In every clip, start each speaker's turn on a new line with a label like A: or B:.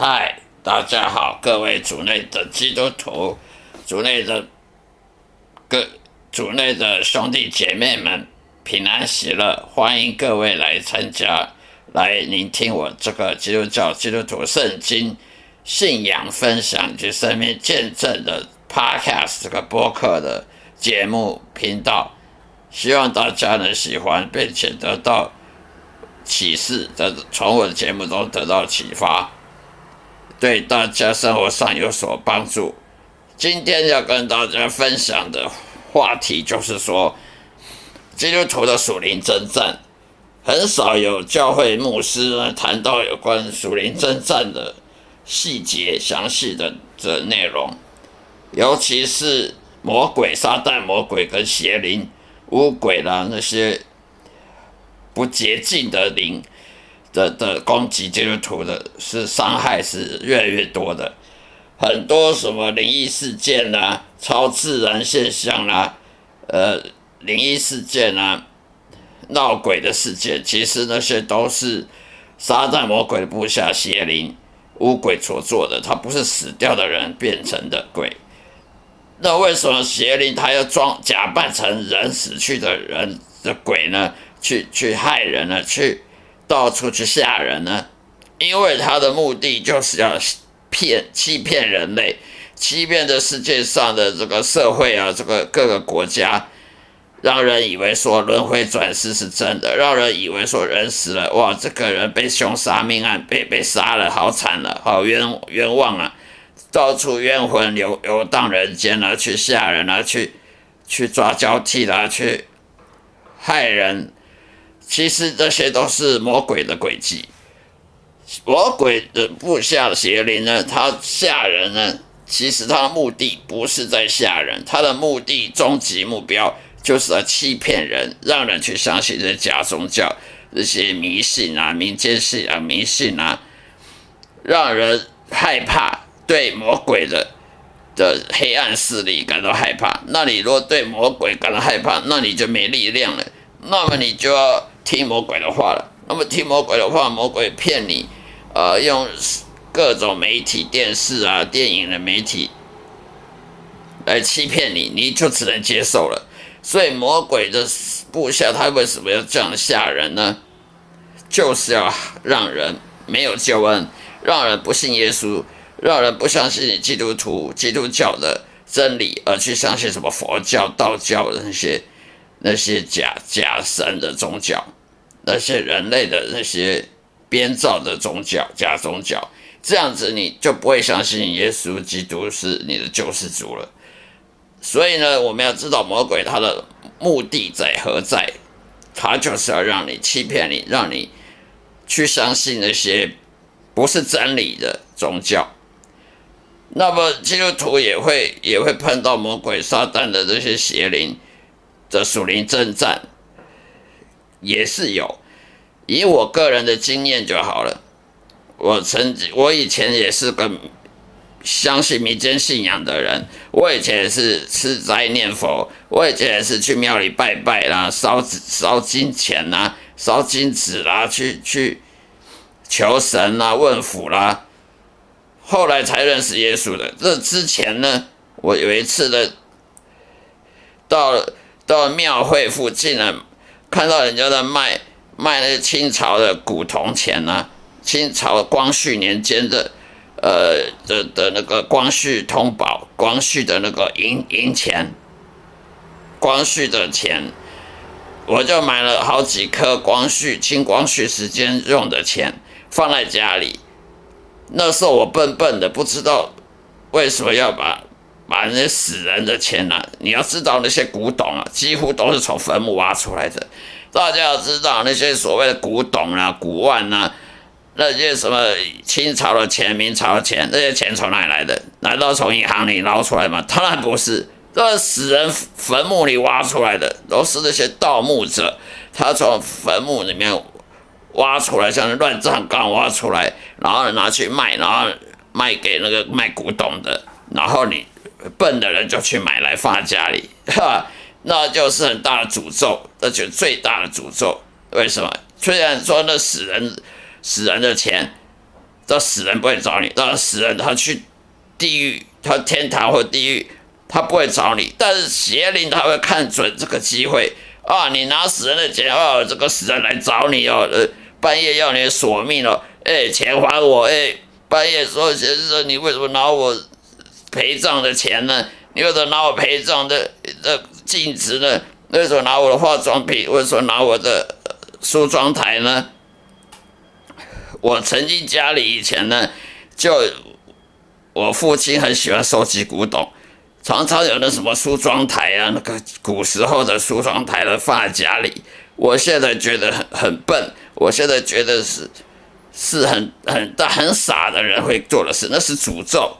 A: 嗨，大家好，各位主内的基督徒，主内的各主内的兄弟姐妹们，平安喜乐！欢迎各位来参加，来聆听我这个基督教基督徒圣经信仰分享及生命见证的 Podcast 这个播客的节目频道，希望大家能喜欢，并且得到启示，在从我的节目中得到启发。对大家生活上有所帮助。今天要跟大家分享的话题就是说，基督徒的属灵征战，很少有教会牧师呢谈到有关属灵征战的细节、详细的这内容，尤其是魔鬼、撒旦、魔鬼跟邪灵、巫鬼啦那些不洁净的灵。的的攻击基督徒的是伤害是越来越多的，很多什么灵异事件啦、超自然现象啦、呃灵异事件啊、闹鬼的事件，其实那些都是撒旦魔鬼的部下邪灵巫鬼所做的，他不是死掉的人变成的鬼。那为什么邪灵他要装假扮成人死去的人的鬼呢？去去害人呢？去？到处去吓人呢，因为他的目的就是要骗、欺骗人类，欺骗这世界上的这个社会啊，这个各个国家，让人以为说轮回转世是真的，让人以为说人死了，哇，这个人被凶杀命案被被杀了，好惨了，好冤冤枉啊，到处冤魂游游荡人间啊，去吓人啊，去去抓交替啦，去害人。其实这些都是魔鬼的诡计，魔鬼的部下的邪灵呢，他吓人呢，其实他的目的不是在吓人，他的目的终极目标就是来欺骗人，让人去相信这假宗教、这些迷信啊、民间信仰、迷信啊，让人害怕，对魔鬼的的黑暗势力感到害怕。那你若对魔鬼感到害怕，那你就没力量了，那么你就要。听魔鬼的话了，那么听魔鬼的话，魔鬼骗你，呃，用各种媒体、电视啊、电影的媒体来欺骗你，你就只能接受了。所以魔鬼的部下他为什么要这样吓人呢？就是要让人没有救恩，让人不信耶稣，让人不相信基督徒、基督教的真理，而去相信什么佛教、道教的那些那些假假神的宗教。那些人类的那些编造的宗教、假宗教，这样子你就不会相信耶稣基督是你的救世主了。所以呢，我们要知道魔鬼他的目的在何在，他就是要让你欺骗你，让你去相信那些不是真理的宗教。那么基督徒也会也会碰到魔鬼撒旦的这些邪灵的属灵征战。也是有，以我个人的经验就好了。我曾经，我以前也是个相信民间信仰的人。我以前也是吃斋念佛，我以前也是去庙里拜拜啦，烧烧金钱啦，烧金纸啦，去去求神啦，问福啦。后来才认识耶稣的。这之前呢，我有一次的到到庙会附近呢。看到人家在卖卖那个清朝的古铜钱呢，清朝光绪年间的，呃的的那个光绪通宝，光绪的那个银银钱，光绪的钱，我就买了好几颗光绪清光绪时间用的钱放在家里。那时候我笨笨的，不知道为什么要把把那些死人的钱呢？你要知道那些古董啊，几乎都是从坟墓挖出来的。大家要知道那些所谓的古董啊、古玩啊，那些什么清朝的钱、明朝的钱，那些钱从哪里来的？难道从银行里捞出来吗？当然不是，这死人坟墓里挖出来的，都是那些盗墓者，他从坟墓里面挖出来，像乱葬岗挖出来，然后拿去卖，然后卖给那个卖古董的，然后你笨的人就去买来放家里，哈。那就是很大的诅咒，那就最大的诅咒。为什么？虽然说那死人死人的钱这死人不会找你，让死人他去地狱，他天堂或地狱，他不会找你。但是邪灵他会看准这个机会啊，你拿死人的钱哦，这个死人来找你哦，呃，半夜要你索命哦，哎，钱还我，哎，半夜说先生，你为什么拿我陪葬的钱呢？你为什么拿我陪葬的的镜子呢？为什么拿我的化妆品？为什么拿我的梳妆台呢？我曾经家里以前呢，就我父亲很喜欢收集古董，常常有那什么梳妆台啊，那个古时候的梳妆台的放在家里。我现在觉得很很笨，我现在觉得是是很很大很傻的人会做的事，那是诅咒，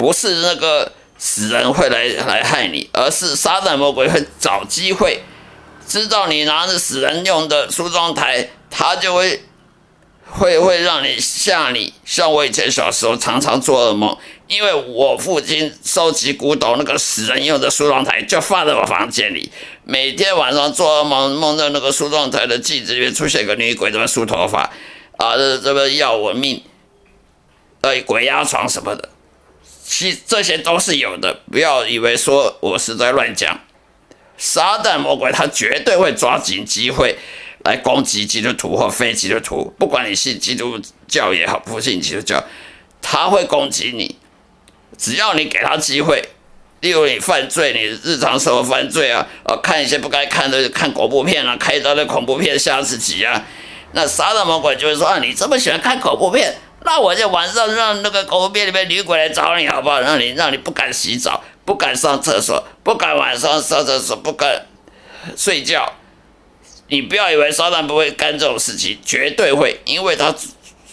A: 不是那个死人会来来害你，而是撒旦魔鬼会找机会，知道你拿着死人用的梳妆台，他就会。会会让你吓你，像我以前小时候常常做噩梦，因为我父亲收集古董那个死人用的梳妆台就放在我房间里，每天晚上做噩梦，梦到那个梳妆台的镜子里面出现个女鬼，在那梳头发，啊，这这个要我命，呃，鬼压床什么的，其这些都是有的，不要以为说我是在乱讲，撒旦魔鬼他绝对会抓紧机会。来攻击基督徒或非基督徒，不管你信基督教也好，不信基督教，他会攻击你。只要你给他机会，例如你犯罪，你日常生活犯罪啊，呃，看一些不该看的，看恐怖片啊，开刀的恐怖片吓自己啊，那撒旦魔鬼就会说啊，你这么喜欢看恐怖片，那我就晚上让那个恐怖片里面女鬼来找你好不好？让你让你不敢洗澡，不敢上厕所，不敢晚上上厕所，不敢睡觉。你不要以为撒旦不会干这种事情，绝对会，因为他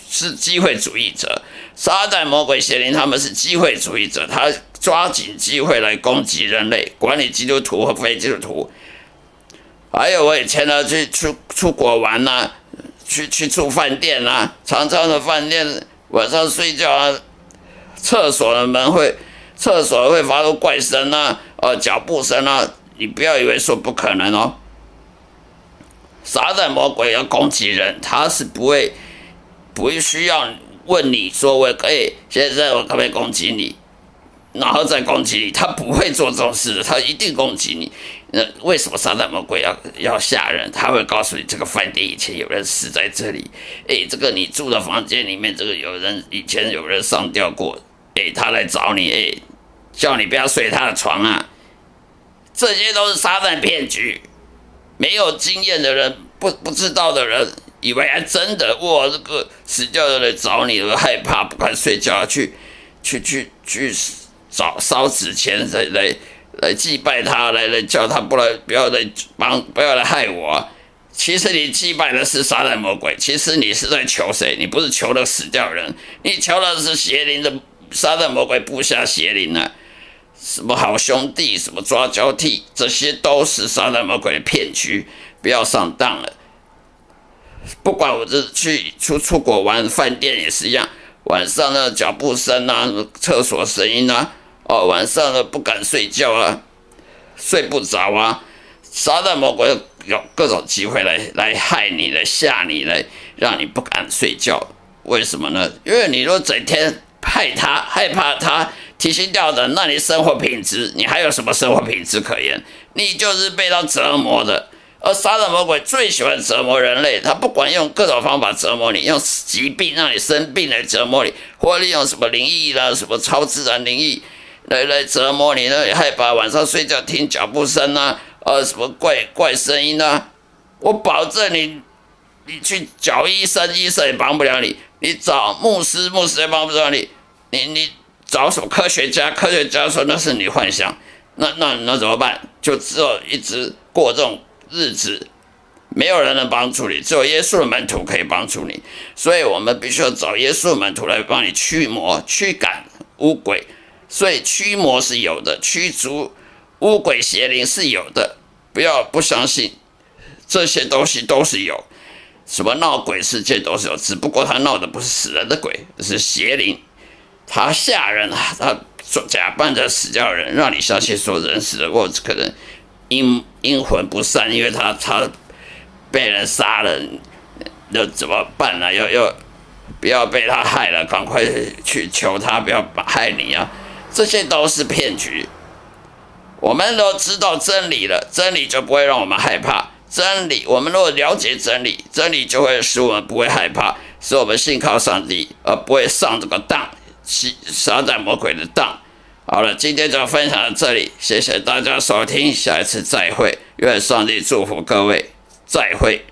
A: 是机会主义者。撒旦、魔鬼、邪灵，他们是机会主义者，他抓紧机会来攻击人类，管理基督徒和非基督徒。还有我以前呢，去出出国玩呐，去去住饭店啊，常常的饭店晚上睡觉啊，厕所的门会，厕所会发出怪声啊，呃，脚步声啊，你不要以为说不可能哦。撒旦魔鬼要攻击人，他是不会，不会需要问你说我可以现在我可不可以攻击你，然后再攻击你，他不会做这种事的，他一定攻击你。那为什么撒旦魔鬼要要吓人？他会告诉你这个饭店以前有人死在这里，诶，这个你住的房间里面这个有人以前有人上吊过，诶，他来找你，诶，叫你不要睡他的床啊，这些都是撒旦骗局。没有经验的人，不不知道的人，以为还真的哇，这个死掉的来找你了，害怕不敢睡觉，去去去去找烧纸钱来来来祭拜他，来来叫他不来不要来帮不要来害我。其实你祭拜的是杀人魔鬼，其实你是在求谁？你不是求的死掉人，你求的是邪灵的杀人魔鬼部下邪灵啊。什么好兄弟，什么抓交替，这些都是杀人魔鬼的骗局，不要上当了。不管我这去出出国玩，饭店也是一样，晚上的脚步声啊，厕所声音啊，哦，晚上的不敢睡觉啊，睡不着啊，杀人魔鬼有各种机会来来害你，来吓你，来让你不敢睡觉。为什么呢？因为你若整天害他，害怕他。提心吊胆，那你生活品质，你还有什么生活品质可言？你就是被他折磨的。而杀人魔鬼最喜欢折磨人类，他不管用各种方法折磨你，用疾病让你生病来折磨你，或利用什么灵异啦、什么超自然灵异来来折磨你，呢你害怕晚上睡觉听脚步声啊，呃，什么怪怪声音啊。我保证你，你去找医生，医生也帮不了你；你找牧师，牧师也帮不了你。你你。找什么科学家？科学家说那是你幻想，那那那怎么办？就只有一直过这种日子，没有人能帮助你，只有耶稣的门徒可以帮助你。所以我们必须要找耶稣的门徒来帮你驱魔、驱赶巫鬼。所以驱魔是有的，驱逐巫鬼邪灵是有的。不要不相信，这些东西都是有。什么闹鬼事件都是有，只不过他闹的不是死人的鬼，是邪灵。他吓人啊！他假扮着死掉人，让你相信说人死了过，可能阴阴魂不散，因为他他被人杀了，那怎么办呢？要要不要被他害了，赶快去求他不要害你啊！这些都是骗局。我们都知道真理了，真理就不会让我们害怕。真理，我们如果了解真理，真理就会使我们不会害怕，使我们信靠上帝，而不会上这个当，撒在魔鬼的当。好了，今天就分享到这里，谢谢大家收听，下一次再会，愿上帝祝福各位，再会。